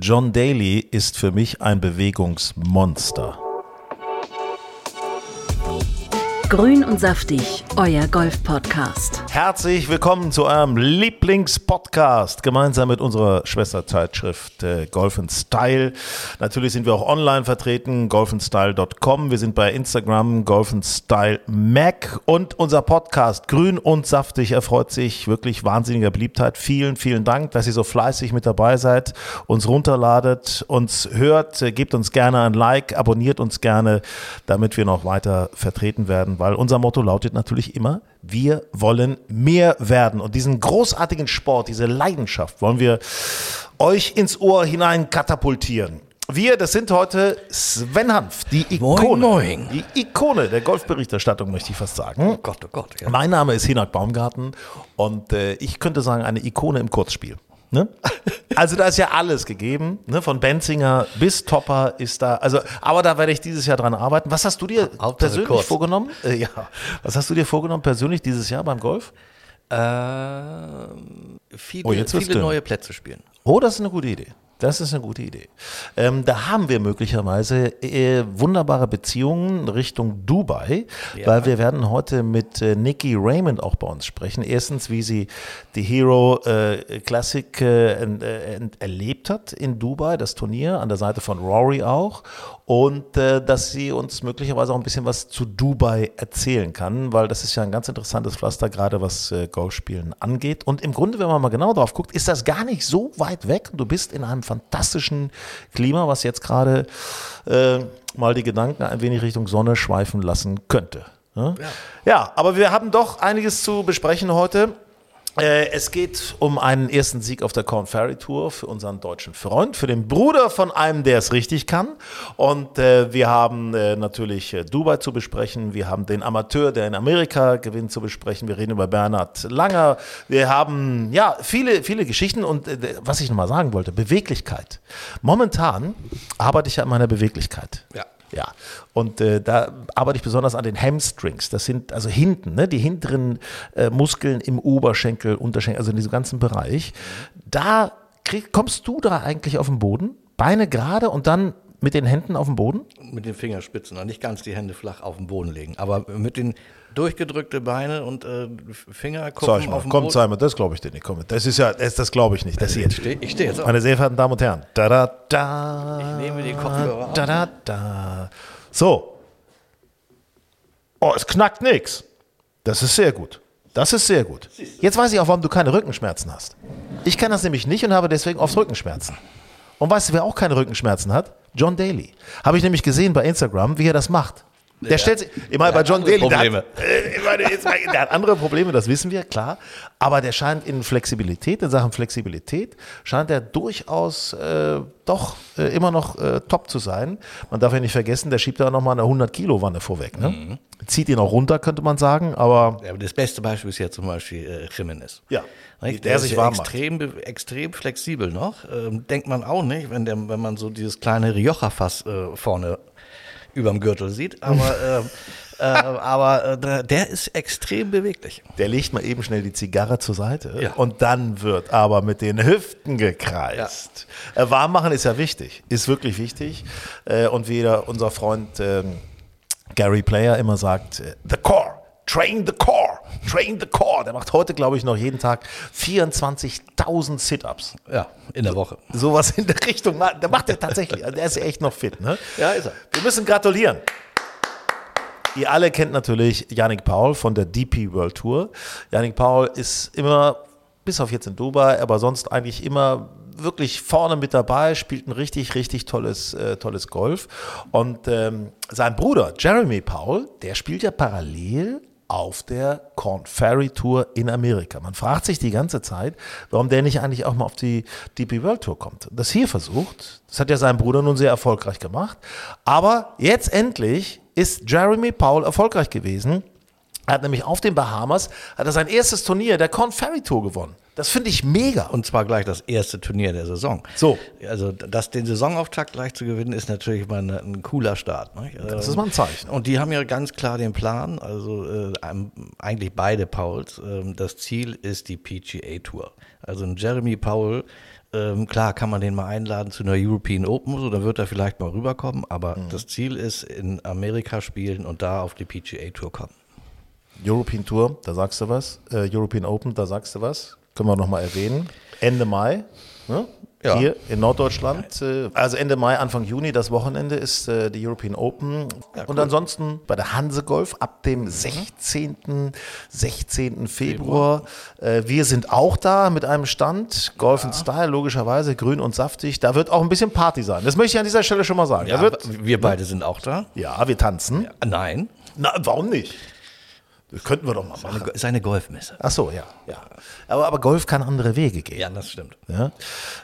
John Daly ist für mich ein Bewegungsmonster. Grün und saftig, euer Golf-Podcast. Herzlich willkommen zu eurem Lieblingspodcast, gemeinsam mit unserer Schwesterzeitschrift äh, Golf Style. Natürlich sind wir auch online vertreten, golfandstyle.com. Wir sind bei Instagram, Golf Style Mac und unser Podcast Grün und saftig erfreut sich wirklich wahnsinniger Beliebtheit. Vielen, vielen Dank, dass ihr so fleißig mit dabei seid, uns runterladet, uns hört, äh, gebt uns gerne ein Like, abonniert uns gerne, damit wir noch weiter vertreten werden weil unser Motto lautet natürlich immer, wir wollen mehr werden. Und diesen großartigen Sport, diese Leidenschaft wollen wir euch ins Ohr hinein katapultieren. Wir, das sind heute Sven Hanf, die Ikone. Moin, moin. Die Ikone der Golfberichterstattung, möchte ich fast sagen. Oh Gott, oh Gott. Ja. Mein Name ist Hinak Baumgarten und äh, ich könnte sagen, eine Ikone im Kurzspiel. Ne? Also da ist ja alles gegeben, ne? von Benzinger bis Topper ist da. Also, aber da werde ich dieses Jahr dran arbeiten. Was hast du dir Hauptsache persönlich kurz. vorgenommen? Äh, ja. Was hast du dir vorgenommen persönlich dieses Jahr beim Golf? Ähm, viele Oh, viele neue Plätze spielen. Oh, das ist eine gute Idee. Das ist eine gute Idee. Ähm, da haben wir möglicherweise äh, wunderbare Beziehungen Richtung Dubai, weil wir werden heute mit äh, Nikki Raymond auch bei uns sprechen. Erstens, wie sie die Hero äh, Classic äh, äh, erlebt hat in Dubai, das Turnier, an der Seite von Rory auch. Und äh, dass sie uns möglicherweise auch ein bisschen was zu Dubai erzählen kann, weil das ist ja ein ganz interessantes Pflaster, gerade was Golfspielen angeht. Und im Grunde, wenn man mal genau drauf guckt, ist das gar nicht so weit weg. Du bist in einem fantastischen Klima, was jetzt gerade äh, mal die Gedanken ein wenig Richtung Sonne schweifen lassen könnte. Ja? ja, aber wir haben doch einiges zu besprechen heute. Äh, Es geht um einen ersten Sieg auf der Corn Ferry Tour für unseren deutschen Freund, für den Bruder von einem, der es richtig kann. Und äh, wir haben äh, natürlich äh, Dubai zu besprechen. Wir haben den Amateur, der in Amerika gewinnt, zu besprechen. Wir reden über Bernhard Langer. Wir haben ja viele, viele Geschichten. Und äh, was ich nochmal sagen wollte, Beweglichkeit. Momentan arbeite ich an meiner Beweglichkeit. Ja. Ja, und äh, da arbeite ich besonders an den Hamstrings. Das sind also hinten, ne, die hinteren äh, Muskeln im Oberschenkel, Unterschenkel, also in diesem ganzen Bereich. Da krieg, kommst du da eigentlich auf den Boden, Beine gerade und dann mit den Händen auf den Boden? Mit den Fingerspitzen, und nicht ganz die Hände flach auf den Boden legen, aber mit den durchgedrückte Beine und äh, Finger Sag ich mal, auf den komm, Boden. Simon, das glaube ich dir nicht. Komm, das ist ja, das, das glaube ich nicht. Das hier. Ich stehe ich steh jetzt auf. Meine sehr verehrten Damen und Herren. Da, da, da. Ich nehme die Kopfhörer auf. Da, da, da. So. Oh, es knackt nix. Das ist sehr gut. Das ist sehr gut. Jetzt weiß ich auch, warum du keine Rückenschmerzen hast. Ich kann das nämlich nicht und habe deswegen oft Rückenschmerzen. Und weißt du, wer auch keine Rückenschmerzen hat? John Daly. Habe ich nämlich gesehen bei Instagram, wie er das macht. Der stellt sich, ich meine, bei John Daly, der hat, äh, meine, jetzt, der hat andere Probleme, das wissen wir, klar. Aber der scheint in Flexibilität, in Sachen Flexibilität, scheint er durchaus äh, doch äh, immer noch äh, top zu sein. Man darf ja nicht vergessen, der schiebt da nochmal eine 100-Kilo-Wanne vorweg. Ne? Mhm. Zieht ihn auch runter, könnte man sagen, aber Ja, aber das beste Beispiel ist ja zum Beispiel äh, Jimenez. ja, Nicht? der, ist sich ja warm macht. extrem, extrem flexibel noch. Ähm, denkt man auch nicht, wenn, der, wenn man so dieses kleine Rioja-Fass äh, vorne überm Gürtel sieht. Aber, ähm, äh, aber äh, der- ist extrem beweglich. Der legt mal eben schnell die Zigarre zur Seite Ja. und dann wird aber mit den Hüften gekreist. Äh, warm machen ist ja wichtig, ist wirklich wichtig. Äh, und wie unser Freund ähm, Gary Player immer sagt, äh, the core, train the core, train the core. Der macht heute, glaube ich, noch jeden Tag 24.000 Sit-Ups. Ja, in der Woche. Sowas in der Richtung. Der macht er tatsächlich. Also Der ist ja echt noch fit. Ne? Ja, ist er. Wir müssen gratulieren. Ihr alle kennt natürlich Yannick Paul von der DP World Tour. Yannick Paul ist immer, bis auf jetzt in Dubai, aber sonst eigentlich immer wirklich vorne mit dabei, spielt ein richtig, richtig tolles, äh, tolles Golf. Und ähm, sein Bruder Jeremy Paul, der spielt ja parallel auf der Corn Ferry Tour in Amerika. Man fragt sich die ganze Zeit, warum der nicht eigentlich auch mal auf die DP World Tour kommt. Das hier versucht, das hat ja sein Bruder nun sehr erfolgreich gemacht. Aber jetzt endlich ist Jeremy Paul erfolgreich gewesen. Er hat nämlich auf den Bahamas hat er sein erstes Turnier der Corn Ferry Tour gewonnen. Das finde ich mega. Und zwar gleich das erste Turnier der Saison. So. Also das, den Saisonauftakt gleich zu gewinnen, ist natürlich mal eine, ein cooler Start. Ne? Das ist mal ein Zeichen. Und die haben ja ganz klar den Plan, also äh, eigentlich beide Pauls. Ähm, das Ziel ist die PGA Tour. Also ein Jeremy Powell Ähm, klar kann man den mal einladen zu einer European Open, so, dann wird er vielleicht mal rüberkommen, aber das Ziel ist in Amerika spielen und da auf die PGA Tour kommen. European Tour, da sagst du was. Äh, European Open, da sagst du was. Können wir nochmal erwähnen. Ende Mai. Ne? Ja. Hier in Norddeutschland. Äh, Also Ende Mai, Anfang Juni, das Wochenende ist äh, die European Open. Und ansonsten bei der Hanse Golf ab dem 16. 16. Februar. Äh, wir sind auch da mit einem Stand. Golf in Style, logischerweise, grün und saftig. Da wird auch ein bisschen Party sein. Das möchte ich an dieser Stelle schon mal sagen. da wird, wir beide sind auch da. ja, wir tanzen. Nein, Na, warum nicht? Das könnten wir doch mal machen. eine, ist eine Golfmesse. Ach so, ja. ja. Aber, aber Golf kann andere Wege gehen. Ja, das stimmt. Ja.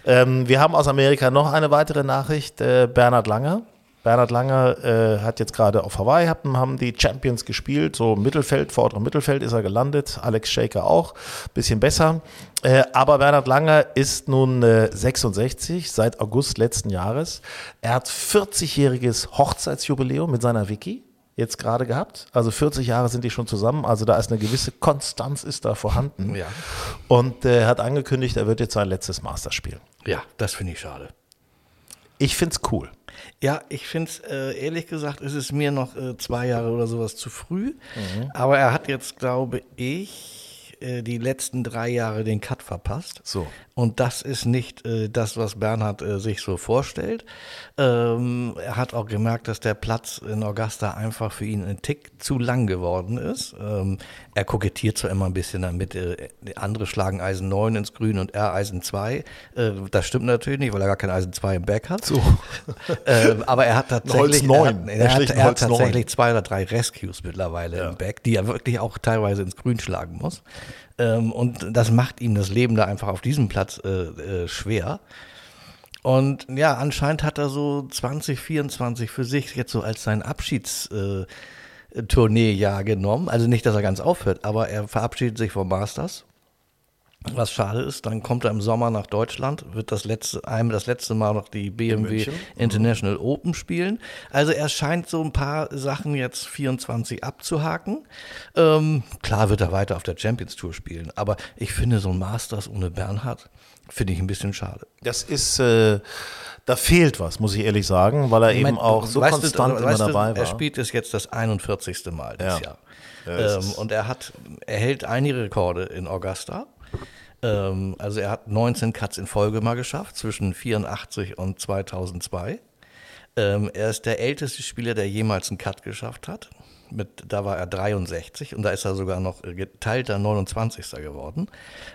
Ähm, wir haben aus Amerika noch eine weitere Nachricht. Äh, Bernhard Langer. Bernhard Langer äh, hat jetzt gerade auf Hawaii, haben, haben die Champions gespielt, so Mittelfeld, vorderem Mittelfeld ist er gelandet, Alex Shaker auch, bisschen besser. Äh, aber Bernhard Langer ist nun äh, 66, seit August letzten Jahres. Er hat 40-jähriges Hochzeitsjubiläum mit seiner Vicky jetzt gerade gehabt. Also 40 Jahre sind die schon zusammen, also da ist eine gewisse Konstanz ist da vorhanden. Ja. Und äh, er hat angekündigt, er wird jetzt sein letztes Master spielen. Ja, das finde ich schade. Ich find's cool. Ja, ich finde es, äh, ehrlich gesagt, ist es mir noch äh, zwei Jahre oder sowas zu früh. Aber er hat jetzt, glaube ich, äh, die letzten drei Jahre den Cut verpasst. So. Und das ist nicht äh, das, was Bernhard äh, sich so vorstellt. Ähm, er hat auch gemerkt, dass der Platz in Augusta einfach für ihn ein Tick zu lang geworden ist. Ähm, er kokettiert zwar immer ein bisschen damit, äh, andere schlagen Eisen 9 ins Grün und er Eisen 2. Äh, das stimmt natürlich nicht, weil er gar kein Eisen 2 im Back hat. So. ähm, aber er hat tatsächlich, Holz 9. er hat, Er hat, er hat Holz 9. tatsächlich zwei oder drei Rescues mittlerweile im Back, die er wirklich auch teilweise ins Grün schlagen muss. Ähm, und das macht ihm das Leben da einfach auf diesem Platz äh, äh, schwer. Und ja, anscheinend hat er so 2024 für sich jetzt so als sein Abschiedstourneejahr äh, Tourneejahr genommen. Also nicht, dass er ganz aufhört, aber er verabschiedet sich vom Masters. Was schade ist, dann kommt er im Sommer nach Deutschland, wird das letzte, einmal das letzte Mal noch die BMW? International Open spielen. Also er scheint so ein paar Sachen jetzt 24 abzuhaken. Ähm, klar wird er weiter auf der Champions Tour spielen, aber ich finde so ein Masters ohne Bernhard, finde ich ein bisschen schade. Das ist, äh, da fehlt was, muss ich ehrlich sagen, weil er eben mein, auch so weißt du, konstant immer dabei war. Er spielt es jetzt das 41. Mal dieses Ja. Jahr. Ja, ähm, und er hat, er hält einige Rekorde in Augusta. Ähm, also er hat 19 Cuts in Folge mal geschafft, zwischen 84 und 2002. Ähm, er ist der älteste Spieler, der jemals einen Cut geschafft hat. Mit, da war er 63 und da ist er sogar noch äh, geteilter 29. geworden.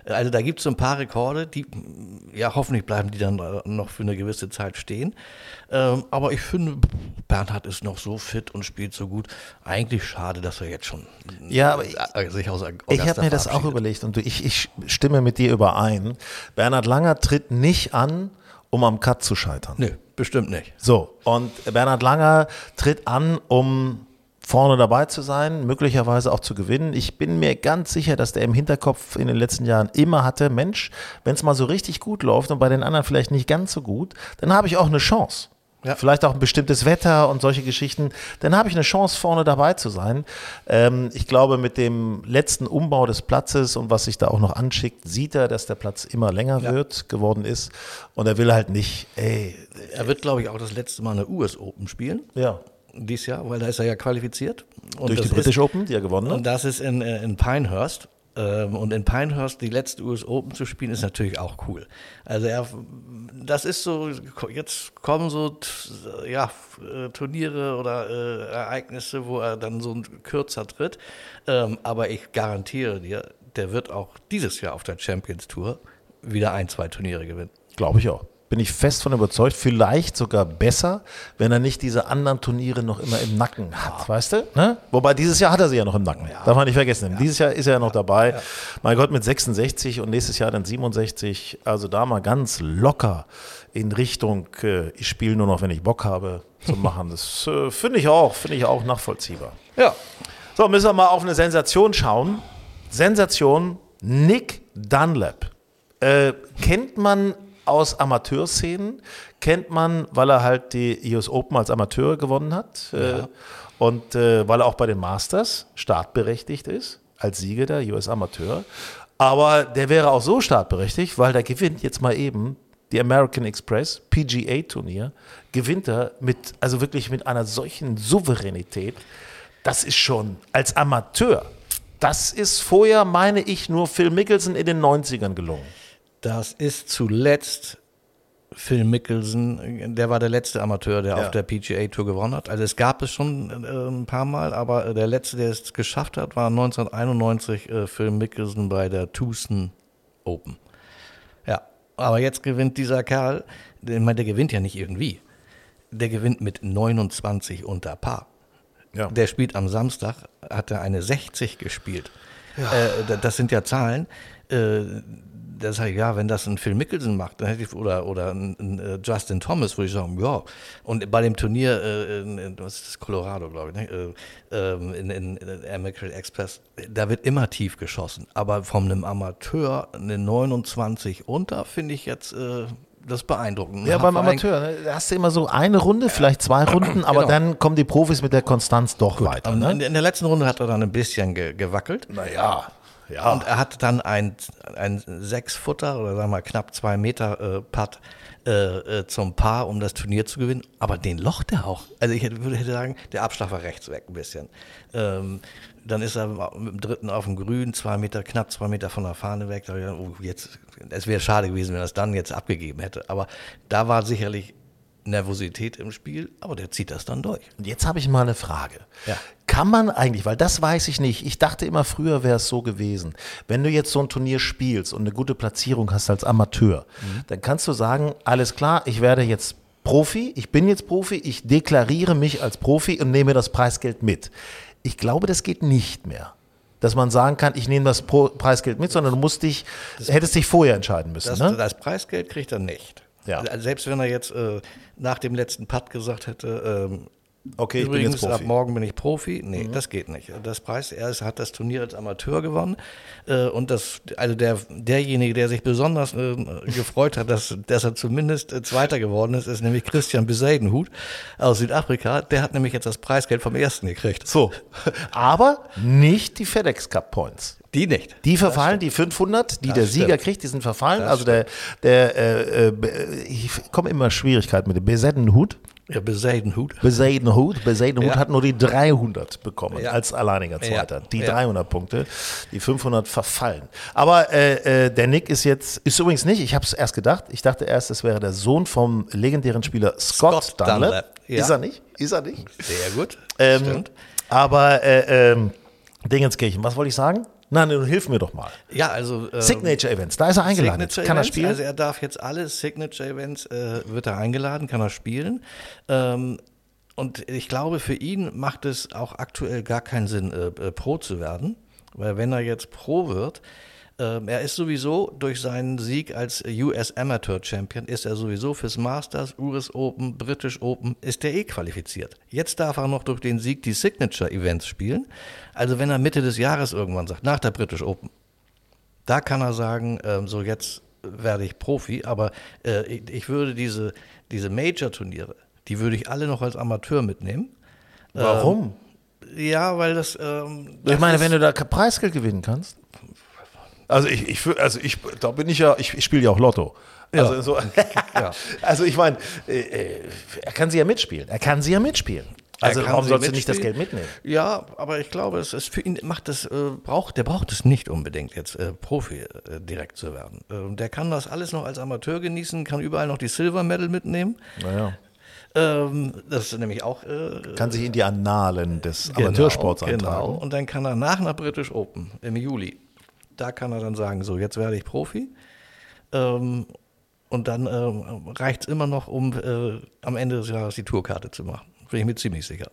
Äh, Also da gibt es so ein paar Rekorde, die, mm, ja, hoffentlich bleiben die dann äh, noch für eine gewisse Zeit stehen. Ähm, aber ich finde, Bernhard ist noch so fit und spielt so gut. Eigentlich schade, dass er jetzt schon Ja, aber ich- sich aus Augusta Ich habe mir das auch überlegt und du, ich, ich stimme mit dir überein. Bernhard Langer tritt nicht an, um am Cut zu scheitern. Nö, bestimmt nicht. So, und Bernhard Langer tritt an, um vorne dabei zu sein, möglicherweise auch zu gewinnen. Ich bin mir ganz sicher, dass der im Hinterkopf in den letzten Jahren immer hatte, Mensch, wenn es mal so richtig gut läuft und bei den anderen vielleicht nicht ganz so gut, dann habe ich auch eine Chance. Ja. Vielleicht auch ein bestimmtes Wetter und solche Geschichten. Dann habe ich eine Chance, vorne dabei zu sein. Ähm, ich glaube, mit dem letzten Umbau des Platzes und was sich da auch noch anschickt, sieht er, dass der Platz immer länger wird, geworden ist. Und er will halt nicht, ey, Er wird, glaube ich, auch das letzte Mal eine US Open spielen. ja, Dieses Jahr, weil da ist er ja qualifiziert. Und durch die das British ist, Open, die er gewonnen Und hat. das ist in, äh, in Pinehurst. Ähm, Und in Pinehurst die letzte US Open zu spielen, ist natürlich auch cool. Also er, das ist so, jetzt kommen so ja, äh, Turniere oder äh, Ereignisse, wo er dann so ein kürzer tritt. Ähm, aber ich garantiere dir, der wird auch dieses Jahr auf der Champions Tour wieder ein, zwei Turniere gewinnen. Glaube ich auch. Bin ich fest von überzeugt. Vielleicht sogar besser, wenn er nicht diese anderen Turniere noch immer im Nacken hat, weißt du? Ne? Wobei dieses Jahr hat er sie ja noch im Nacken. Darf man nicht vergessen. Dieses Jahr ist er ja noch dabei. Mein Gott, mit 66 und nächstes Jahr dann 67. Also da mal ganz locker in Richtung, äh, ich spiele nur noch, wenn ich Bock habe, zu machen. Das äh, finde ich auch, finde ich auch nachvollziehbar. Ja, So, müssen wir mal auf eine Sensation schauen. Sensation, Nick Dunlap. Äh, kennt man aus Amateurszenen, kennt man, weil er halt die US Open als Amateur gewonnen hat äh, und äh, weil er auch bei den Masters startberechtigt ist, als Sieger der US Amateur. Aber der wäre auch so startberechtigt, weil der gewinnt jetzt mal eben die American Express PGA Turnier, gewinnt er mit, also wirklich mit einer solchen Souveränität. Das ist schon als Amateur. Das ist vorher, meine ich, nur Phil Mickelson in den 90ern gelungen. Das ist zuletzt Phil Mickelson, der war der letzte Amateur, der Ja. auf der PGA Tour gewonnen hat. Also es gab es schon äh, ein paar Mal, aber äh, der letzte, der es geschafft hat, war 1991 äh, Phil Mickelson bei der Tucson Open. Ja, aber jetzt gewinnt dieser Kerl, der, ich meine, der gewinnt ja nicht irgendwie. Der gewinnt mit 29 unter Paar. Ja. Der spielt am Samstag, hat er eine 60 gespielt. Da- das sind ja Zahlen. Äh, das sag ich, ja, wenn das ein Phil Mickelson macht, dann hätte ich, oder, oder ein, ein äh, Justin Thomas, würde ich sagen, ja. Und bei dem Turnier, äh, in, was ist das, Colorado, glaube ich, ne? äh, ähm, in, in, in American Express, da wird immer tief geschossen. Aber von einem Amateur eine 29 unter, finde ich jetzt äh, das beeindruckend. Ja, Hat beim Amateur, ne, da hast du immer so eine Runde, vielleicht zwei Runden, aber Genau. dann kommen die Profis mit der Konstanz doch weiter. Und Ne? in, in der letzten Runde hat er dann ein bisschen ge gewackelt. Naja, ja. Und er hat dann ein, ein Sechs-Futter oder sagen wir mal knapp zwei Meter äh, Putt äh, äh, zum Paar, um das Turnier zu gewinnen. Aber den locht er auch. Also ich hätte, würde hätte sagen, der Abschlag war rechts weg ein bisschen. Ähm, dann ist er mit dem dritten auf dem Grün, zwei Meter, knapp zwei Meter von der Fahne weg. Da ich oh, jetzt, es wäre schade gewesen, wenn er es dann jetzt abgegeben hätte. Aber da war sicherlich Nervosität im Spiel, aber der zieht das dann durch. Und jetzt habe ich mal eine Frage. Ja. Kann man eigentlich, weil das weiß ich nicht, ich dachte immer früher wäre es so gewesen, wenn du jetzt so ein Turnier spielst und eine gute Platzierung hast als Amateur, dann kannst du sagen, alles klar, ich werde jetzt Profi, ich bin jetzt Profi, ich deklariere mich als Profi und nehme das Preisgeld mit. Ich glaube, das geht nicht mehr. Dass man sagen kann, ich nehme das Preisgeld mit, sondern du musst dich, hättest dich vorher entscheiden müssen. Das, ne? das Preisgeld kriegt er nicht. Ja. Also Selbst wenn er jetzt äh, nach dem letzten Putt gesagt hätte, ähm, Okay, ich bin übrigens jetzt Profi. Mhm. ab morgen bin ich Profi. Nee, das geht nicht. Das Preis, er ist, hat das Turnier als Amateur gewonnen. Äh, und das, also der, derjenige, der sich besonders äh, gefreut hat, dass, dass er zumindest äh, Zweiter geworden ist, ist nämlich Christian Beseidenhut aus Südafrika. Der hat nämlich jetzt das Preisgeld vom ersten gekriegt. So, aber nicht die FedEx Cup Points. Die nicht. Die verfallen, die 500, die der Sieger stimmt. kriegt, die sind verfallen. Das also der, der äh, äh, ich komme immer Schwierigkeiten mit dem Besettenhut. Ja, Beseidenhut. Beseidenhut, Beseidenhut Ja. hat nur die 300 bekommen Ja. als alleiniger Ja. Zweiter. Die Ja. 300 Punkte, die 500 verfallen. Aber äh, äh, der Nick ist jetzt, ist übrigens nicht, ich habe es erst gedacht, ich dachte erst, es wäre der Sohn vom legendären Spieler Scott, Scott Dunlap. Dunlap. Ist er nicht? Ist er nicht? Sehr gut. Ähm, Stimmt. aber äh, ähm, Dingenskirchen, was wollte ich sagen? Nein, nun hilf mir doch mal. Ja, also. ähm, Signature Events, da ist er eingeladen. Signature Kann er spielen? Also er darf jetzt alle Signature Events, äh, wird er eingeladen, kann er spielen. Ähm, und ich glaube, für ihn macht es auch aktuell gar keinen Sinn, äh, äh, Pro zu werden. Weil wenn er jetzt Pro wird, er ist sowieso durch seinen Sieg als US Amateur Champion, ist er sowieso fürs Masters, US Open, British Open, ist er eh qualifiziert. Jetzt darf er noch durch den Sieg die Signature Events spielen. Also wenn er Mitte des Jahres irgendwann sagt, nach der British Open, da kann er sagen, ähm, so jetzt werde ich Profi, aber äh, ich, würde diese, diese Major-Turniere, die würde ich alle noch als Amateur mitnehmen. Warum? Ja, weil das. Ähm, ich meine, wenn du da Preisgeld gewinnen kannst. Also ich, ich, also ich, da bin ich ja, ich, ich spiele ja auch Lotto. Also, Ja. so, Ja. also ich meine, äh, äh, er kann sie ja mitspielen. Er kann sie ja mitspielen. Also warum sie sollst du nicht das. Geld mitnehmen? Ja, aber ich glaube, es ist für ihn macht es äh, braucht der braucht es nicht unbedingt jetzt äh, Profi äh, direkt zu werden. Ähm, der kann das alles noch als Amateur genießen, kann überall noch die Silver Medal mitnehmen. Naja. Ähm, das ist nämlich auch äh, Kann sich in die Annalen des Genau, Amateursports Genau. eintragen. Und dann kann er nach einer British Open im Juli, da kann er dann sagen, so jetzt werde ich Profi. Ähm, und dann ähm, reicht es immer noch, um äh, am Ende des Jahres die Tourkarte zu machen. Bin ich mir ziemlich sicher.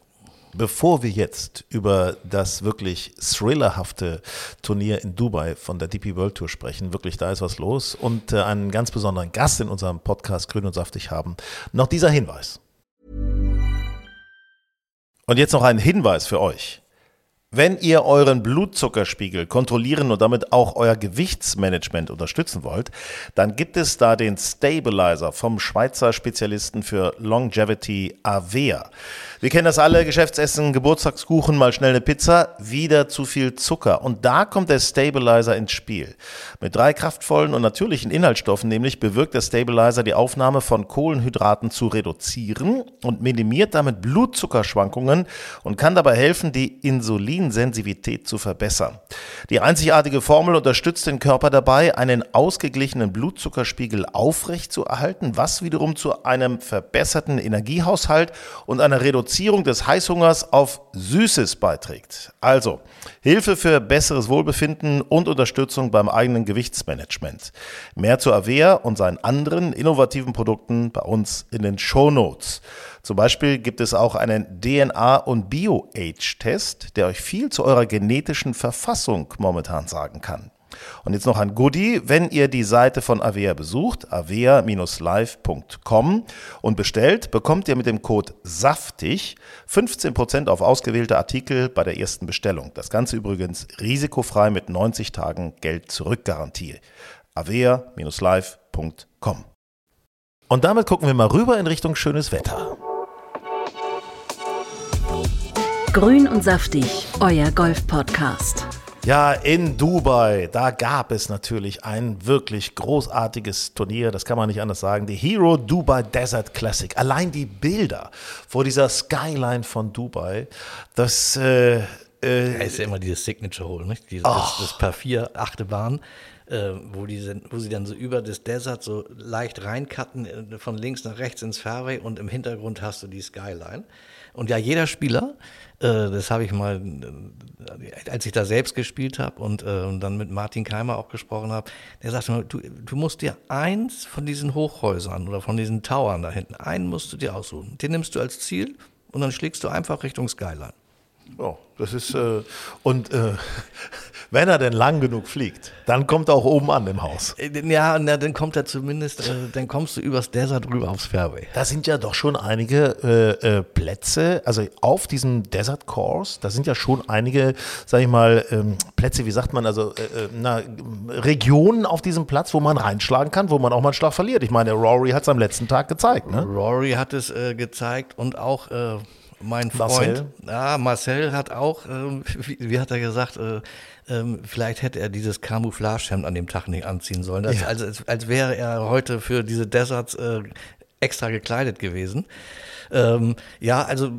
Bevor wir jetzt über das wirklich thrillerhafte Turnier in Dubai von der DP World Tour sprechen, wirklich da ist was los und äh, einen ganz besonderen Gast in unserem Podcast Grün und Saftig haben, noch dieser Hinweis. Und jetzt noch ein Hinweis für euch. Wenn ihr euren Blutzuckerspiegel kontrollieren und damit auch euer Gewichtsmanagement unterstützen wollt, dann gibt es da den Stabilizer vom Schweizer Spezialisten für Longevity Avea. Wir kennen das alle, Geschäftsessen, Geburtstagskuchen, mal schnell eine Pizza, wieder zu viel Zucker. Und da kommt der Stabilizer ins Spiel. Mit drei kraftvollen und natürlichen Inhaltsstoffen nämlich bewirkt der Stabilizer die Aufnahme von Kohlenhydraten zu reduzieren und minimiert damit Blutzuckerschwankungen und kann dabei helfen, die Insulinsensitivität zu verbessern. Die einzigartige Formel unterstützt den Körper dabei, einen ausgeglichenen Blutzuckerspiegel aufrecht zu erhalten, was wiederum zu einem verbesserten Energiehaushalt und einer Reduzierung des Heißhungers auf Süßes beiträgt. Also Hilfe für besseres Wohlbefinden und Unterstützung beim eigenen Gewichtsmanagement. Mehr zu Avea und seinen anderen innovativen Produkten bei uns in den Show Notes. Zum Beispiel gibt es auch einen DNA- und Bio-Age-Test, der euch viel zu eurer genetischen Verfassung momentan sagen kann. Und jetzt noch ein Goodie, wenn ihr die Seite von Avea besucht, avea-live.com und bestellt, bekommt ihr mit dem Code SAFTIG 15% auf ausgewählte Artikel bei der ersten Bestellung. Das Ganze übrigens risikofrei mit 90 Tagen Geld zurück Garantie. avea-live.com Und damit gucken wir mal rüber in Richtung schönes Wetter. Grün und saftig, euer Golf-Podcast. Ja, in Dubai, da gab es natürlich ein wirklich großartiges Turnier, das kann man nicht anders sagen, die Hero Dubai Desert Classic. Allein die Bilder vor dieser Skyline von Dubai, das äh, äh, ja, ist ja immer dieses Signature Hole, nicht? Dieses, das, das Paar 4 Achterbahn. Äh, wo, die sind, wo sie dann so über das Desert so leicht reincutten, äh, von links nach rechts ins Fairway und im Hintergrund hast du die Skyline. Und ja, jeder Spieler, äh, das habe ich mal, äh, als ich da selbst gespielt habe und äh, dann mit Martin Keimer auch gesprochen habe, der sagte mir, du, du musst dir eins von diesen Hochhäusern oder von diesen Towern da hinten, einen musst du dir aussuchen. Den nimmst du als Ziel und dann schlägst du einfach Richtung Skyline. Oh, das ist, äh, und äh, wenn er denn lang genug fliegt, dann kommt er auch oben an im Haus. Äh, ja, na, dann kommt er zumindest, äh, dann kommst du übers Desert rüber aufs Fairway. Da sind ja doch schon einige äh, äh, Plätze, also auf diesem Desert Course, da sind ja schon einige, sag ich mal, ähm, Plätze, wie sagt man, also na, Regionen auf diesem Platz, wo man reinschlagen kann, wo man auch mal einen Schlag verliert. Ich meine, Rory hat es am letzten Tag gezeigt. Ne? Rory hat es gezeigt und auch mein Freund, Marcel, ja, Marcel hat auch, äh, wie, wie, hat er gesagt, äh, äh, vielleicht hätte er dieses Camouflagehemd an dem Tag nicht anziehen sollen. Das, ja. also, als, als, wäre er heute für diese Deserts äh, extra gekleidet gewesen. Ähm, ja, also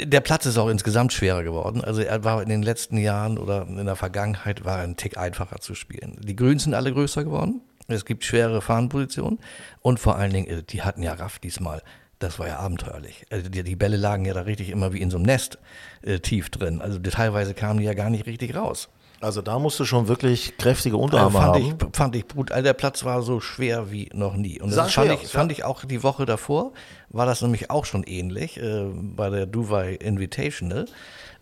der Platz ist auch insgesamt schwerer geworden. Also er war in den letzten Jahren oder in der Vergangenheit war er ein Tick einfacher zu spielen. Die Grüns sind alle größer geworden. Es gibt schwere Fahnenpositionen und vor allen Dingen, äh, die hatten ja Raff diesmal das war ja abenteuerlich. Also die, die, Bälle lagen ja da richtig immer wie in so einem Nest äh, tief drin. Also teilweise kamen die ja gar nicht richtig raus. Also da musst du schon wirklich kräftige Unterarme also fand haben. Ich, fand ich gut. Also der Platz war so schwer wie noch nie. Und das fand, ich, fand ich auch die Woche davor, war das nämlich auch schon ähnlich äh, bei der Dubai Invitational.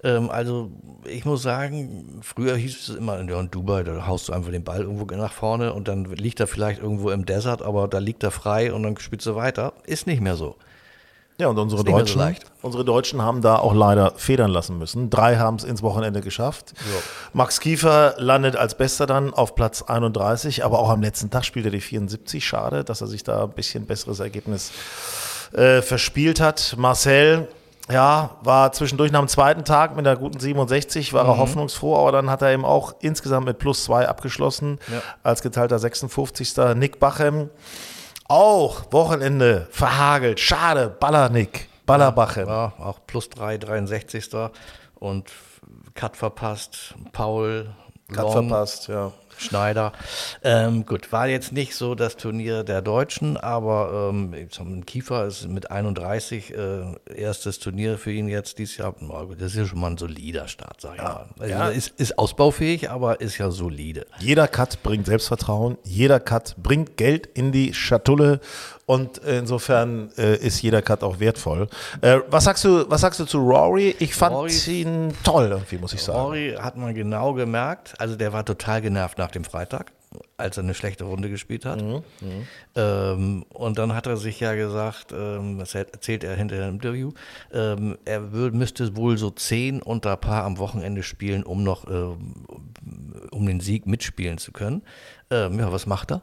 Ähm, also ich muss sagen, früher hieß es immer, in Dubai, da haust du einfach den Ball irgendwo nach vorne und dann liegt er vielleicht irgendwo im Desert, aber da liegt er frei und dann spielst du weiter. Ist nicht mehr so. Ja, und unsere Deutschen, so unsere Deutschen haben da auch leider federn lassen müssen. Drei haben es ins Wochenende geschafft. Ja. Max Kiefer landet als Bester dann auf Platz 31, aber auch am letzten Tag spielt er die 74. Schade, dass er sich da ein bisschen besseres Ergebnis äh, verspielt hat. Marcel, ja, war zwischendurch nach dem zweiten Tag mit einer guten 67, war mhm. er hoffnungsfroh, aber dann hat er eben auch insgesamt mit plus zwei abgeschlossen, ja. als geteilter 56. Nick Bachem auch Wochenende verhagelt. Schade, Ballernick, Ballerbache. Ja, auch plus 3, 63. Und Cut verpasst, Paul. Long. verpasst, ja. Schneider. Ähm, gut, war jetzt nicht so das Turnier der Deutschen, aber ähm, Kiefer ist mit 31 äh, erstes Turnier für ihn jetzt dieses Jahr. Das ist ja schon mal ein solider Start, sag ich ja. mal. Also ja. ist, ist ausbaufähig, aber ist ja solide. Jeder Cut bringt Selbstvertrauen, jeder Cut bringt Geld in die Schatulle und insofern äh, ist jeder Cut auch wertvoll. Äh, was, sagst du, was sagst du zu Rory? Ich fand Rory, ihn toll, irgendwie, muss ich sagen. Rory hat man genau gemerkt, also der war total genervt nach dem Freitag, als er eine schlechte Runde gespielt hat. Mhm, ähm, und dann hat er sich ja gesagt, ähm, das erzählt er hinterher im Interview, ähm, er will, müsste wohl so zehn unter Paar am Wochenende spielen, um noch ähm, um den Sieg mitspielen zu können. Ähm, ja, was macht er?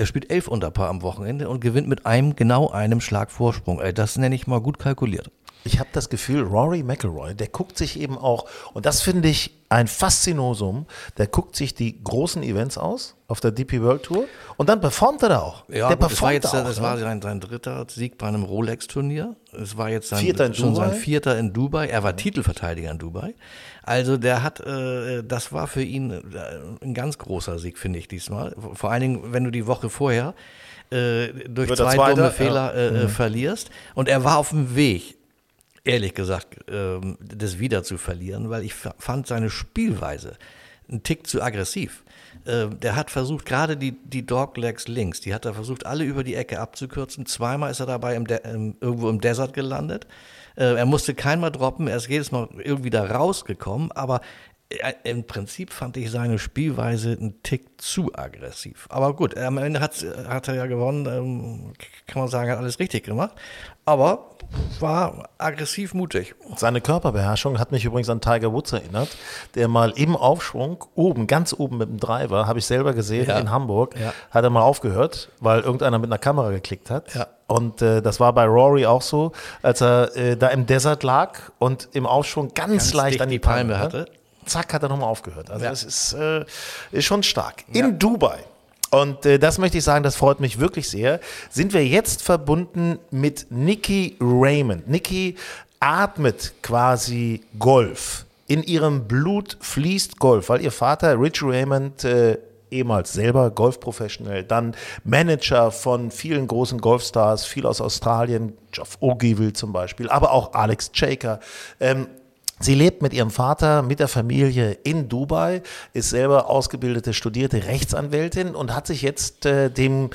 Er spielt elf unter Paar am Wochenende und gewinnt mit einem, genau einem Schlag Vorsprung. Das nenne ich mal gut kalkuliert. Ich habe das Gefühl, Rory McIlroy, der guckt sich eben auch, und das finde ich ein Faszinosum, der guckt sich die großen Events aus auf der DP World Tour und dann performt er da auch. Ja, der gut, das war jetzt auch, das ne? war sein, sein dritter Sieg bei einem Rolex-Turnier. Es war jetzt sein, Vierter in schon Dubai? sein vierter in Dubai. Er war Titelverteidiger in Dubai. Also der hat, äh, das war für ihn äh, ein ganz großer Sieg, finde ich diesmal. Vor allen Dingen, wenn du die Woche vorher äh, durch Wird zwei Zweiter? dumme Ja. Fehler äh, äh, verlierst. Und er war auf dem Weg, ehrlich gesagt, ähm, das wieder zu verlieren, weil ich fa- fand seine Spielweise einen Tick zu aggressiv. Ähm, der hat versucht, gerade die, die Doglegs links, die hat er versucht, alle über die Ecke abzukürzen. Zweimal ist er dabei im De im, irgendwo im Desert gelandet. Äh, er musste keinmal droppen, er ist jedes Mal irgendwie da rausgekommen, aber im Prinzip fand ich seine Spielweise einen Tick zu aggressiv. Aber gut, am Ende hat er ja gewonnen, ähm, kann man sagen, hat alles richtig gemacht. Aber war aggressiv mutig. Seine Körperbeherrschung hat mich übrigens an Tiger Woods erinnert, der mal im Aufschwung oben, ganz oben mit dem Driver, habe ich selber gesehen Ja. in Hamburg, Ja. hat er mal aufgehört, weil irgendeiner mit einer Kamera geklickt hat. Ja. Und äh, das war bei Rory auch so, als er äh, da im Desert lag und im Aufschwung ganz, Ganz leicht an die, die Palme ne? hatte. Zack, hat er nochmal aufgehört. Also Ja. das ist, äh, ist schon stark. In Dubai. Und äh, das möchte ich sagen, das freut mich wirklich sehr. Sind wir jetzt verbunden mit Nikki Raymond. Nikki atmet quasi Golf. In ihrem Blut fließt Golf, weil ihr Vater Rich Raymond äh, ehemals selber Golfprofessional, dann Manager von vielen großen Golfstars, viel aus Australien, Geoff Ogilvy zum Beispiel, aber auch Alex Chaker. Ähm, Sie lebt mit ihrem Vater, mit der Familie in Dubai, ist selber ausgebildete, studierte Rechtsanwältin und hat sich jetzt äh, dem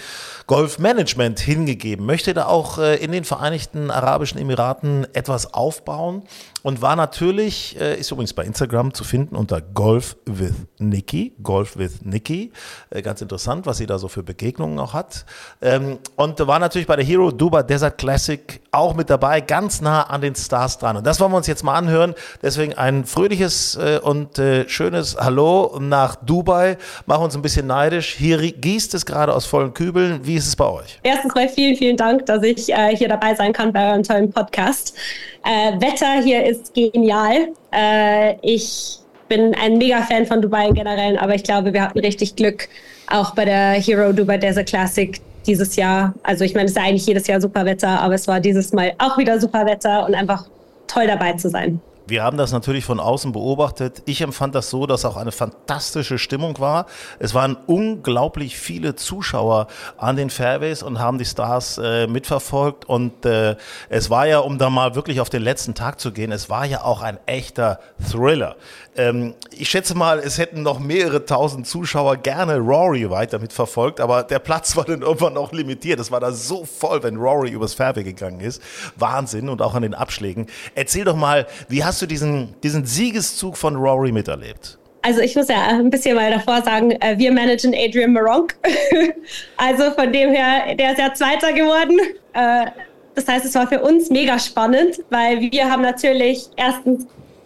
Golfmanagement hingegeben, möchte da auch äh, in den Vereinigten Arabischen Emiraten etwas aufbauen und war natürlich, äh, ist übrigens bei Instagram zu finden unter Golf with Nikki, Golf with Nikki. Äh, ganz interessant, was sie da so für Begegnungen auch hat. Ähm, und war natürlich bei der Hero Dubai Desert Classic auch mit dabei, ganz nah an den Stars dran. Und das wollen wir uns jetzt mal anhören. Deswegen ein fröhliches äh, und äh, schönes Hallo nach Dubai. Mach uns ein bisschen neidisch. Hier gießt es gerade aus vollen Kübeln. Wie ist es bei euch? Erstens mal vielen, vielen Dank, dass ich äh, hier dabei sein kann bei eurem tollen Podcast. Äh, Wetter hier ist genial. Äh, ich bin ein Mega-Fan von Dubai im Generellen, aber ich glaube, wir hatten richtig Glück, auch bei der Hero Dubai Desert Classic dieses Jahr. Also ich meine, es ist eigentlich jedes Jahr super Wetter, aber es war dieses Mal auch wieder super Wetter und einfach toll dabei zu sein. Wir haben das natürlich von außen beobachtet. Ich empfand das so, dass auch eine fantastische Stimmung war. Es waren unglaublich viele Zuschauer an den Fairways und haben die Stars äh, mitverfolgt. Und äh, es war ja, um da mal wirklich auf den letzten Tag zu gehen, es war ja auch ein echter Thriller. Ähm, ich schätze mal, es hätten noch mehrere tausend Zuschauer gerne Rory weiter mitverfolgt, aber der Platz war dann irgendwann auch limitiert. Es war da so voll, wenn Rory übers Fairway gegangen ist. Wahnsinn und auch an den Abschlägen. Erzähl doch mal, wie hast du diesen, diesen Siegeszug von Rory miterlebt? Also ich muss ja ein bisschen mal davor sagen, äh, wir managen Adrian Maronk. also von dem her, der ist ja Zweiter geworden. Äh, Das heißt, es war für uns mega spannend, weil wir haben natürlich erstens,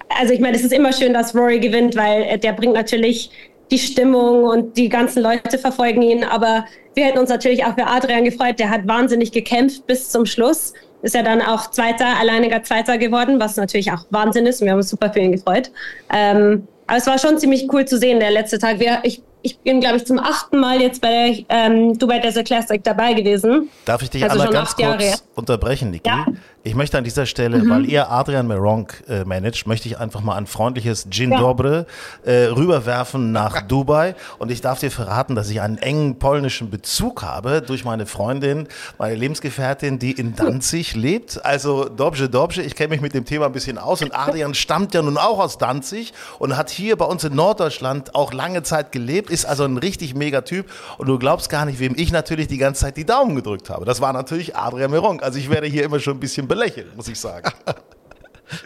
also ich meine, es ist immer schön, dass Rory gewinnt, weil äh, der bringt natürlich die Stimmung und die ganzen Leute verfolgen ihn. Aber wir hätten uns natürlich auch für Adrian gefreut. Der hat wahnsinnig gekämpft bis zum Schluss. Ist ja dann auch Zweiter, alleiniger Zweiter geworden, was natürlich auch Wahnsinn ist. Und wir haben uns super für ihn gefreut. Ähm, aber es war schon ziemlich cool zu sehen, der letzte Tag. Wir, ich, ich bin, glaube ich, zum achten Mal jetzt bei der ähm, Dubai Desert Classic dabei gewesen. Darf ich dich Also einmal ganz Jahre kurz her. unterbrechen, Niki? Ja. Ich möchte an dieser Stelle, weil ihr Adrian Meronk äh, managt, möchte ich einfach mal ein freundliches Gin Ja. Dobre äh, rüberwerfen nach Dubai. Und ich darf dir verraten, dass ich einen engen polnischen Bezug habe durch meine Freundin, meine Lebensgefährtin, die in Danzig lebt. Also Dobrze, Dobrze, ich kenne mich mit dem Thema ein bisschen aus. Und Adrian stammt ja nun auch aus Danzig und hat hier bei uns in Norddeutschland auch lange Zeit gelebt, ist also ein richtig mega Typ. Und du glaubst gar nicht, wem ich natürlich die ganze Zeit die Daumen gedrückt habe. Das war natürlich Adrian Meronk. Also ich werde hier immer schon ein bisschen belächelt, muss ich sagen.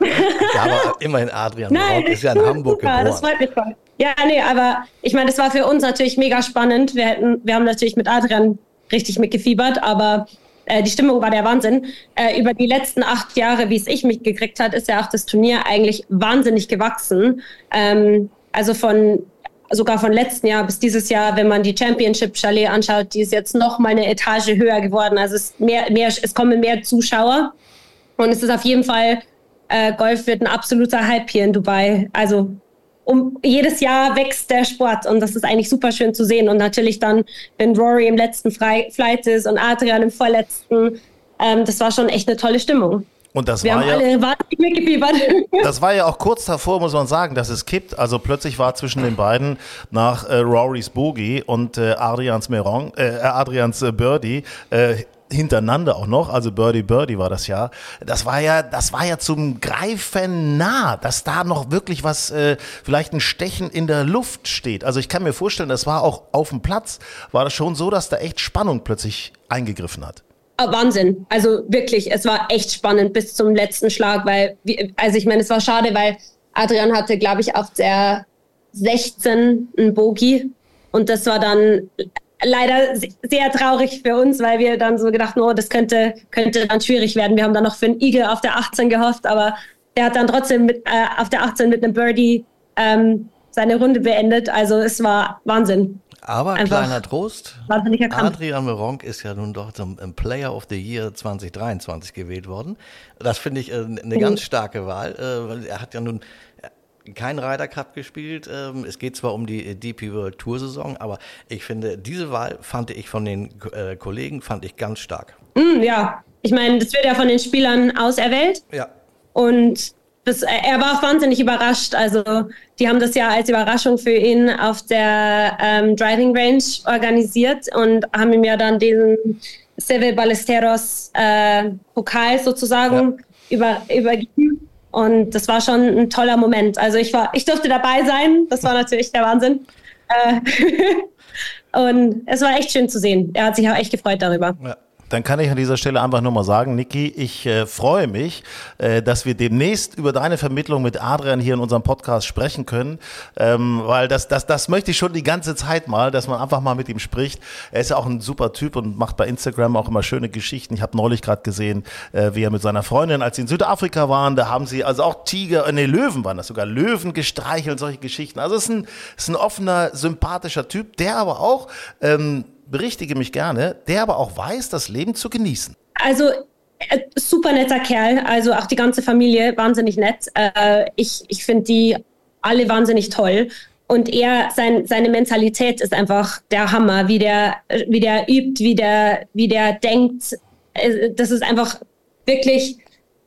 ja, aber immerhin Adrian Nein, ist ja in Hamburg super, geboren. Das freut mich voll. Ja, nee, aber ich meine, das war für uns natürlich mega spannend. Wir, hätten, wir haben natürlich mit Adrian richtig mitgefiebert, aber äh, die Stimmung war der Wahnsinn. Äh, über die letzten acht Jahre, wie es ich mitgekriegt hat, ist ja auch das Turnier eigentlich wahnsinnig gewachsen. Ähm, also von sogar von letzten Jahr bis dieses Jahr, wenn man die Championship Chalet anschaut, die ist jetzt noch mal eine Etage höher geworden. Also es, mehr, mehr, es kommen mehr Zuschauer und es ist auf jeden Fall äh, Golf wird ein absoluter Hype hier in Dubai. Also um jedes Jahr wächst der Sport und das ist eigentlich super schön zu sehen. Und natürlich dann, wenn Rory im letzten Fre Flight ist und Adrian im vorletzten, ähm, das war schon echt eine tolle Stimmung. Und das Wir war ja, Das war ja auch kurz davor, muss man sagen, dass es kippt. Also plötzlich war zwischen den beiden nach äh, Rorys Boogie und äh, Adrians Meron, äh, Adrians äh, Birdie äh, hintereinander auch noch, also Birdie Birdie war das ja. Das war ja, das war ja zum Greifen nah, dass da noch wirklich was, äh, vielleicht ein Stechen in der Luft steht. Also ich kann mir vorstellen, das war auch auf dem Platz, war das schon so, dass da echt Spannung plötzlich eingegriffen hat. Oh, Wahnsinn. Also wirklich, es war echt spannend bis zum letzten Schlag, weil, also ich meine, es war schade, weil Adrian hatte, glaube ich, auf der 16 ein Bogie und das war dann leider sehr traurig für uns, weil wir dann so gedacht, oh, das könnte, könnte dann schwierig werden. Wir haben dann noch für einen Igel auf der 18 gehofft, aber der hat dann trotzdem mit, äh, auf der 18 mit einem Birdie ähm, seine Runde beendet. Also es war Wahnsinn. Aber Einfach kleiner Trost, Adrian Meronk ist ja nun doch zum Player of the Year 2023 gewählt worden. Das finde ich äh, eine mhm. ganz starke Wahl, äh, weil er hat ja nun kein Ryder Cup gespielt. Ähm, es geht zwar um die DP World Tour Saison, aber ich finde, diese Wahl fand ich von den äh, Kollegen fand ich ganz stark. Mm, ja, ich meine, das wird ja von den Spielern auserwählt. Ja. Und das, er war auch wahnsinnig überrascht. Also die haben das ja als Überraschung für ihn auf der ähm, Driving Range organisiert und haben ihm ja dann diesen Seve Ballesteros äh, Pokal sozusagen ja. über, übergeben. Und das war schon ein toller Moment. Also ich war, ich durfte dabei sein. Das war natürlich der Wahnsinn. Äh, und es war echt schön zu sehen. Er hat sich auch echt gefreut darüber. Ja. Dann kann ich an dieser Stelle einfach nur mal sagen, Niki, ich äh, freue mich, äh, dass wir demnächst über deine Vermittlung mit Adrian hier in unserem Podcast sprechen können, ähm, weil das, das, das möchte ich schon die ganze Zeit mal, dass man einfach mal mit ihm spricht. Er ist ja auch ein super Typ und macht bei Instagram auch immer schöne Geschichten. Ich habe neulich gerade gesehen, äh, wie er mit seiner Freundin, als sie in Südafrika waren, da haben sie also auch Tiger, äh, nee, Löwen waren das sogar, Löwen gestreichelt, solche Geschichten. Also es ist ein, ist ein offener, sympathischer Typ, der aber auch ähm, berichtige mich gerne, der aber auch weiß, das Leben zu genießen. Also äh, super netter Kerl, also auch die ganze Familie wahnsinnig nett. Äh, ich ich finde die alle wahnsinnig toll. Und er, sein, seine Mentalität ist einfach der Hammer, wie der, wie der übt, wie der, wie der denkt. Äh, das ist einfach wirklich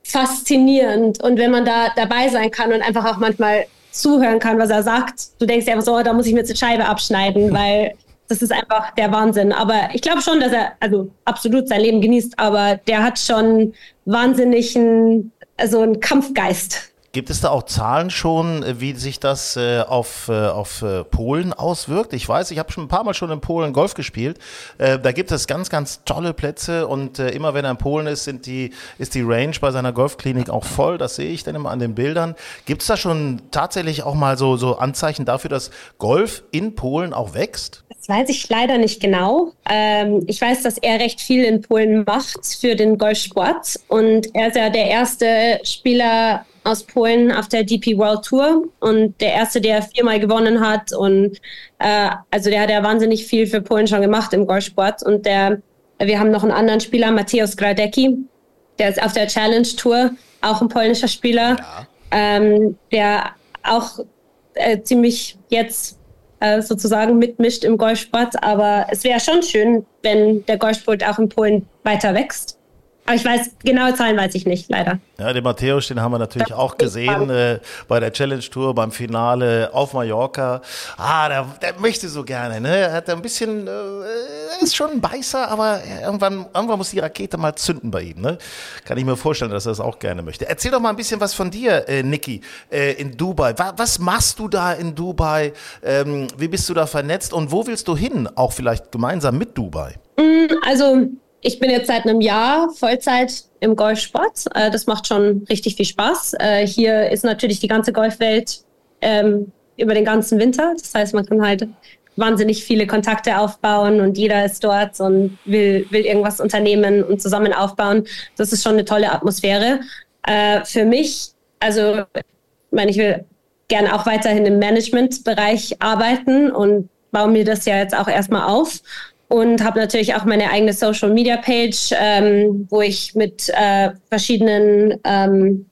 faszinierend. Und wenn man da dabei sein kann und einfach auch manchmal zuhören kann, was er sagt, du denkst dir einfach so, oh, da muss ich mir jetzt die Scheibe abschneiden, weil das ist einfach der Wahnsinn. Aber ich glaube schon, dass er also absolut sein Leben genießt, aber der hat schon wahnsinnigen, also einen Kampfgeist. Gibt es da auch Zahlen schon, äh, wie sich das äh, auf, äh, auf äh, Polen auswirkt? Ich weiß, ich habe schon ein paar Mal schon in Polen Golf gespielt. Äh, da gibt es ganz, ganz tolle Plätze und äh, immer wenn er in Polen ist, sind die, ist die Range bei seiner Golfklinik auch voll. Das sehe ich dann immer an den Bildern. Gibt es da schon tatsächlich auch mal so, so Anzeichen dafür, dass Golf in Polen auch wächst? Das weiß ich leider nicht genau. Ähm, ich weiß, dass er recht viel in Polen macht für den Golfsport und er ist ja der erste Spieler aus Polen auf der DP World Tour und der erste, der viermal gewonnen hat. Und äh, also der hat ja wahnsinnig viel für Polen schon gemacht im Golfsport. Und der, wir haben noch einen anderen Spieler, Mateusz Gradecki, der ist auf der Challenge Tour, auch ein polnischer Spieler, ja. ähm, der auch äh, ziemlich jetzt äh, sozusagen mitmischt im Golfsport. Aber es wäre schon schön, wenn der Golfsport auch in Polen weiter wächst. Aber ich weiß, genaue Zahlen weiß ich nicht, leider. Ja, den Matthäus, den haben wir natürlich das auch gesehen äh, bei der Challenge Tour, beim Finale auf Mallorca. Ah, der, der möchte so gerne, ne? Er hat ein bisschen, äh, ist schon ein Beißer, aber irgendwann, irgendwann muss die Rakete mal zünden bei ihm, ne? Kann ich mir vorstellen, dass er das auch gerne möchte. Erzähl doch mal ein bisschen was von dir, äh, Niki, äh, in Dubai. Was, was machst du da in Dubai? Ähm, wie bist du da vernetzt und wo willst du hin? Auch vielleicht gemeinsam mit Dubai? Mm, also, ich bin jetzt seit einem Jahr Vollzeit im Golfsport. Äh, das macht schon richtig viel Spaß. Äh, hier ist natürlich die ganze Golfwelt ähm, über den ganzen Winter. Das heißt, man kann halt wahnsinnig viele Kontakte aufbauen und jeder ist dort und will, will irgendwas unternehmen und zusammen aufbauen. Das ist schon eine tolle Atmosphäre. Äh, für mich, also, ich meine, ich will gerne auch weiterhin im Managementbereich arbeiten und baue mir das ja jetzt auch erstmal auf und habe natürlich auch meine eigene Social Media Page, ähm, wo ich mit äh, verschiedenen ähm,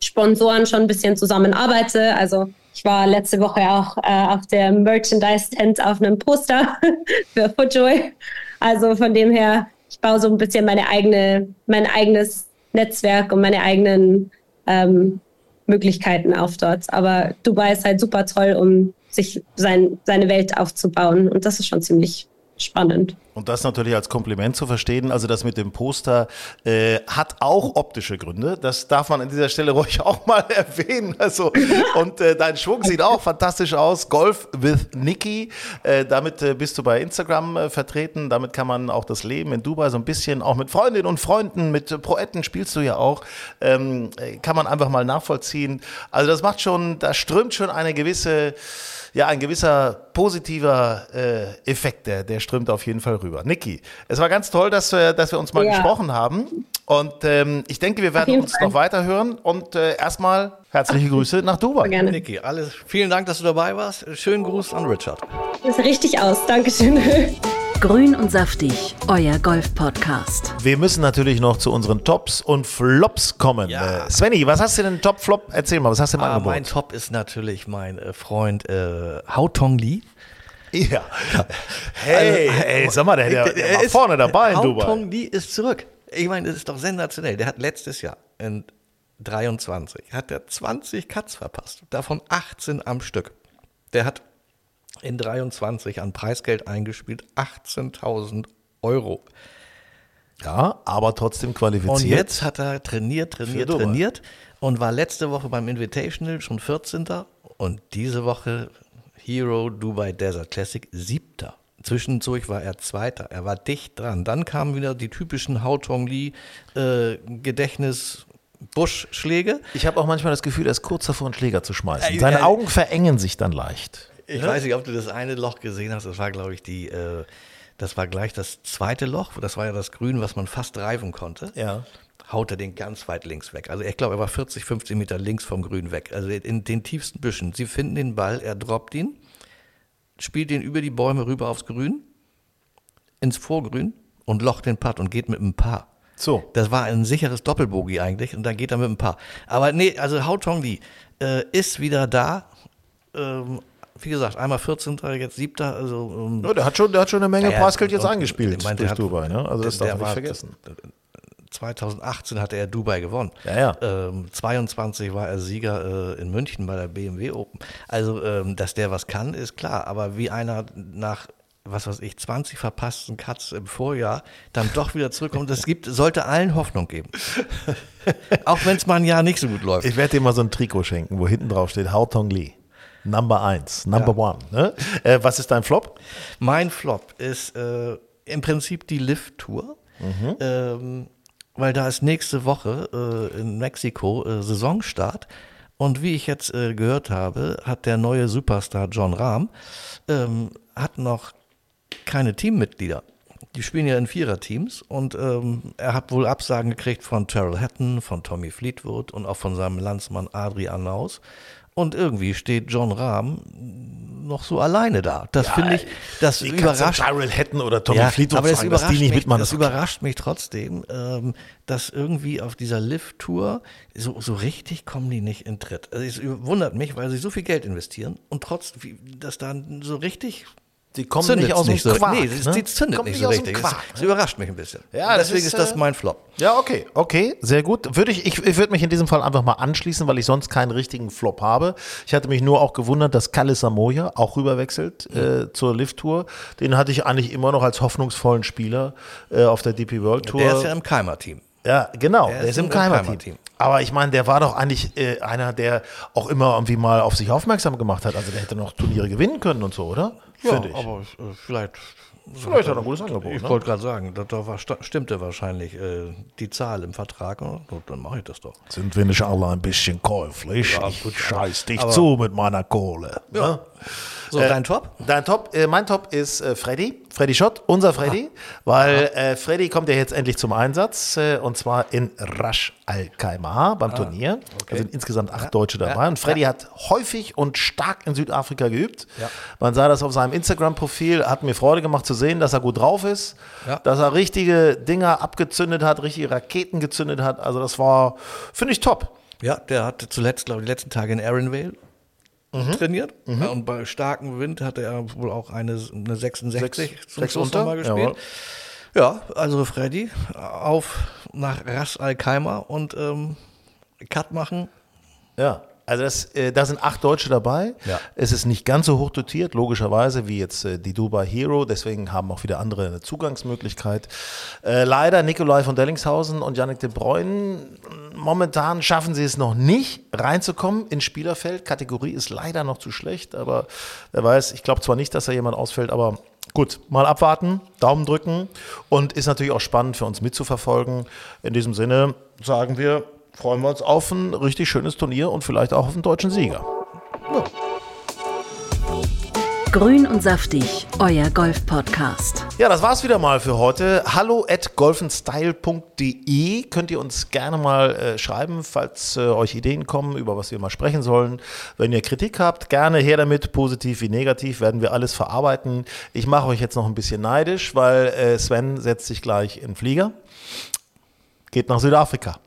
Sponsoren schon ein bisschen zusammenarbeite. Also ich war letzte Woche auch äh, auf der Merchandise-Tent auf einem Poster für Footjoy. Also von dem her, ich baue so ein bisschen meine eigene, mein eigenes Netzwerk und meine eigenen ähm, Möglichkeiten auf dort. Aber Dubai ist halt super toll, um sich sein, seine Welt aufzubauen. Und das ist schon ziemlich spannend. Und das natürlich als Kompliment zu verstehen. Also das mit dem Poster äh, hat auch optische Gründe. Das darf man an dieser Stelle ruhig auch mal erwähnen. Also und äh, dein Schwung sieht auch fantastisch aus. Golf with Nikki. Äh, damit äh, bist du bei Instagram äh, vertreten. Damit kann man auch das Leben in Dubai so ein bisschen auch mit Freundinnen und Freunden, mit Poeten spielst du ja auch, ähm, äh, kann man einfach mal nachvollziehen. Also das macht schon, da strömt schon eine gewisse ja, ein gewisser positiver äh, Effekt, der, der strömt auf jeden Fall rüber. Niki, es war ganz toll, dass wir, dass wir uns mal ja. gesprochen haben. Und ähm, ich denke, wir werden uns Fall. noch weiter hören. Und äh, erstmal herzliche Grüße nach Dubai. Gerne. Niki, alles, vielen Dank, dass du dabei warst. Schönen Gruß an Richard. Das sieht richtig aus. Dankeschön. Grün und saftig, euer Golf-Podcast. Wir müssen natürlich noch zu unseren Tops und Flops kommen. Ja. Äh, Svenny, was hast du denn Top, Flop? Erzähl mal, was hast du im ah, Angebot? Mein Top ist natürlich mein äh, Freund äh, Hao Tong Lee. Ja. Hey, also, ey, sag mal, der, der, der war vorne dabei in Dubai. Hao Tong Lee ist zurück. Ich meine, das ist doch sensationell. Der hat letztes Jahr in 23 hat er 20 Cuts verpasst, davon 18 am Stück. Der hat in 23 an Preisgeld eingespielt, 18.000 Euro. Ja, aber trotzdem qualifiziert. Und jetzt hat er trainiert, trainiert, trainiert und war letzte Woche beim Invitational schon 14. Und diese Woche Hero Dubai Desert Classic 7. Zwischendurch war er Zweiter. Er war dicht dran. Dann kamen wieder die typischen Hao Tong Li äh, Gedächtnis Buschschläge. Ich habe auch manchmal das Gefühl, er ist kurz davor, einen Schläger zu schmeißen. Seine Augen verengen sich dann leicht. Ich ja? weiß nicht, ob du das eine Loch gesehen hast. Das war, glaube ich, die, äh, das war gleich das zweite Loch. Das war ja das Grün, was man fast reifen konnte. Ja. Haut er den ganz weit links weg. Also ich glaube, er war 40, 50 Meter links vom Grün weg. Also in den tiefsten Büschen. Sie finden den Ball, er droppt ihn, spielt ihn über die Bäume rüber aufs Grün, ins Vorgrün und locht den Putt und geht mit einem Paar. So. Das war ein sicheres Doppelbogie eigentlich und dann geht er mit einem Paar. Aber nee, also Hao Tong Li äh, ist wieder da. Ähm, wie gesagt, einmal 14. jetzt 7. Also, ähm, ja, der, hat schon, der hat schon eine Menge ja, Preisgeld jetzt eingespielt ich mein, durch hat, Dubai. Ne? Also das darf man nicht vergessen. 2018 hatte er Dubai gewonnen. Ja, ja. Ähm, 22 war er Sieger äh, in München bei der BMW Open. Also, ähm, dass der was kann, ist klar. Aber wie einer nach was weiß ich, 20 verpassten Cuts im Vorjahr dann doch wieder zurückkommt. Das gibt, sollte allen Hoffnung geben. Auch wenn es mal ein Jahr nicht so gut läuft. Ich werde dir mal so ein Trikot schenken, wo hinten drauf steht Hao Tong Lee. Number 1, Number 1. Ja. Ne? Äh, was ist dein Flop? Mein Flop ist äh, im Prinzip die Lift-Tour. Mhm. Ähm, weil da ist nächste Woche äh, in Mexiko äh, Saisonstart. Und wie ich jetzt äh, gehört habe, hat der neue Superstar John Rahm ähm, hat noch keine Teammitglieder. Die spielen ja in Viererteams und ähm, er hat wohl Absagen gekriegt von Terrell Hatton, von Tommy Fleetwood und auch von seinem Landsmann Adrian Naus. Und irgendwie steht John Rahm noch so alleine da. Das ja, finde ich, das überrascht. Tyrell hätten oder Tommy ja, Fleetwood aber das fragen, überrascht dass die nicht mitmachen. Das, das überrascht mich trotzdem, ähm, dass irgendwie auf dieser Lift-Tour so, so richtig kommen die nicht in Tritt. Also es wundert mich, weil sie so viel Geld investieren und trotzdem, dass da so richtig die kommen zündet nicht aus dem so, Quark. Nee, sie, ne? zündet Kommt nicht so richtig. Quark, das, das, ne? überrascht mich ein bisschen. Ja, Deswegen ist, ist, das äh, mein Flop. Ja, okay, okay, sehr gut. Würde ich, ich, ich würde mich in diesem Fall einfach mal anschließen, weil ich sonst keinen richtigen Flop habe. Ich hatte mich nur auch gewundert, dass Kalle Samoya auch rüberwechselt mhm. äh, zur Lift-Tour. Den hatte ich eigentlich immer noch als hoffnungsvollen Spieler äh, auf der DP World Tour. Der ist ja im Keimer-Team. Ja, genau, der, der ist, im Keimer-Team. Keimer aber ich meine, der war doch eigentlich äh, einer, der auch immer irgendwie mal auf sich aufmerksam gemacht hat. Also der hätte noch Turniere gewinnen können und so, oder? Ja, aber äh, vielleicht Vielleicht hat er ein gutes Angebot. Ich ne? wollte gerade sagen, da, da war, sta- stimmte wahrscheinlich äh, die Zahl im Vertrag. Und, dann mache ich das doch. Sind wir nicht alle ein bisschen käuflich? Ja, ich scheiß dich aber- zu mit meiner Kohle. ne? So, dein Top? Dein Top, äh, mein Top ist äh, Freddy, Freddy Schott, unser Freddy, weil äh, Freddy kommt ja jetzt endlich zum Einsatz äh, und zwar in Rasch Al Khaimah beim Turnier. Da sind insgesamt acht Deutsche dabei und Freddy hat häufig und stark in Südafrika geübt. Ja. Man sah das auf seinem Instagram-Profil, hat mir Freude gemacht zu sehen, dass er gut drauf ist, Ja. dass er richtige Dinger abgezündet hat, richtige Raketen gezündet hat. Also das war, finde ich top. Ja, der hat zuletzt, glaube ich, die letzten Tage in Aaronvale Mhm. trainiert. Ja, und bei starkem Wind hatte er wohl auch eine, eine 66 Sechs- zum sechs Schluss unter, noch mal gespielt. jawohl. Ja, also Freddy, auf nach Ras Al Khaimah und ähm, Cut machen. Ja, also das, äh, da sind acht Deutsche dabei. Ja. Es ist nicht ganz so hoch dotiert, logischerweise, wie jetzt äh, die Dubai Hero. Deswegen haben auch wieder andere eine Zugangsmöglichkeit. Äh, leider Nikolai von Dellingshausen und Yannick de Bruyne, momentan schaffen sie es noch nicht, reinzukommen ins Spielerfeld. Kategorie ist leider noch zu schlecht, aber wer weiß, ich glaube zwar nicht, dass da jemand ausfällt, aber Gut, mal abwarten, Daumen drücken und ist natürlich auch spannend für uns mitzuverfolgen. In diesem Sinne sagen wir, freuen wir uns auf ein richtig schönes Turnier und vielleicht auch auf einen deutschen Sieger. Grün und saftig, euer Golf-Podcast. Ja, das war's wieder mal für heute. Hallo at golfenstyle.de könnt ihr uns gerne mal äh, schreiben, falls äh, euch Ideen kommen, über was wir mal sprechen sollen. Wenn ihr Kritik habt, gerne her damit, positiv wie negativ, werden wir alles verarbeiten. Ich mache euch jetzt noch ein bisschen neidisch, weil äh, Sven setzt sich gleich in den Flieger, geht nach Südafrika.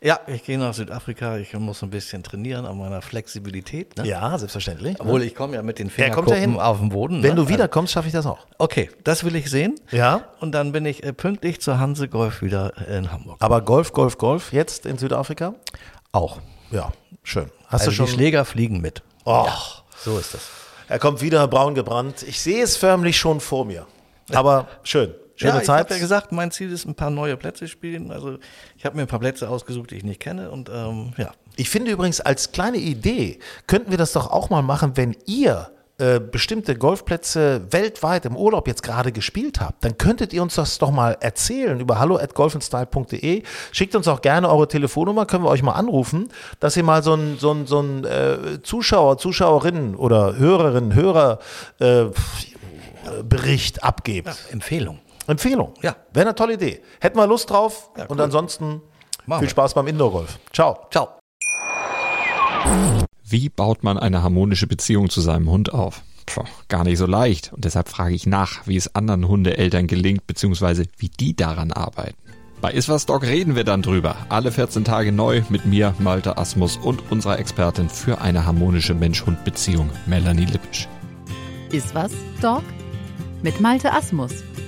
Ja, ich gehe nach Südafrika. Ich muss ein bisschen trainieren an meiner Flexibilität. Ne? Ja, selbstverständlich. Obwohl ich komme ja mit den Er ja Fingerkuppen auf den Boden. Wenn ne? du wiederkommst, schaffe ich das auch. Also, okay, das will ich sehen. Ja. Und dann bin ich äh, pünktlich zur Hanse Golf wieder in Hamburg. Aber Golf, Golf, Golf, jetzt in Südafrika? Auch. Ja, schön. Hast Also du schon? die Schläger fliegen mit. Oh. So ist das. Er kommt wieder braun gebrannt. Ich sehe es förmlich schon vor mir. Aber schön. Schöne ja, ich Zeit. habe ja gesagt, mein Ziel ist ein paar neue Plätze spielen. Also ich habe mir ein paar Plätze ausgesucht, die ich nicht kenne. Und ähm, ja, Ich finde übrigens als kleine Idee könnten wir das doch auch mal machen, wenn ihr äh, bestimmte Golfplätze weltweit im Urlaub jetzt gerade gespielt habt, dann könntet ihr uns das doch mal erzählen über hallo at golfenstyle.de. Schickt uns auch gerne eure Telefonnummer, können wir euch mal anrufen, dass ihr mal so ein, so ein, so ein äh, Zuschauer, Zuschauerinnen oder Hörerinnen, Hörer äh, Bericht abgebt. Empfehlung. Empfehlung. Ja. Wäre eine tolle Idee. Hätten wir Lust drauf Ja, und cool. ansonsten Machen viel wir. Spaß beim Indoor-Golf. Ciao. Ciao. Wie baut man eine harmonische Beziehung zu seinem Hund auf? Puh, gar nicht so leicht. Und deshalb frage ich nach, wie es anderen Hundeeltern gelingt, beziehungsweise wie die daran arbeiten. Bei Iswas Dog reden wir dann drüber. Alle 14 Tage neu mit mir, Malte Asmus und unserer Expertin für eine harmonische Mensch-Hund-Beziehung, Melanie Lippisch. Ist was, Dog? Mit Malte Asmus.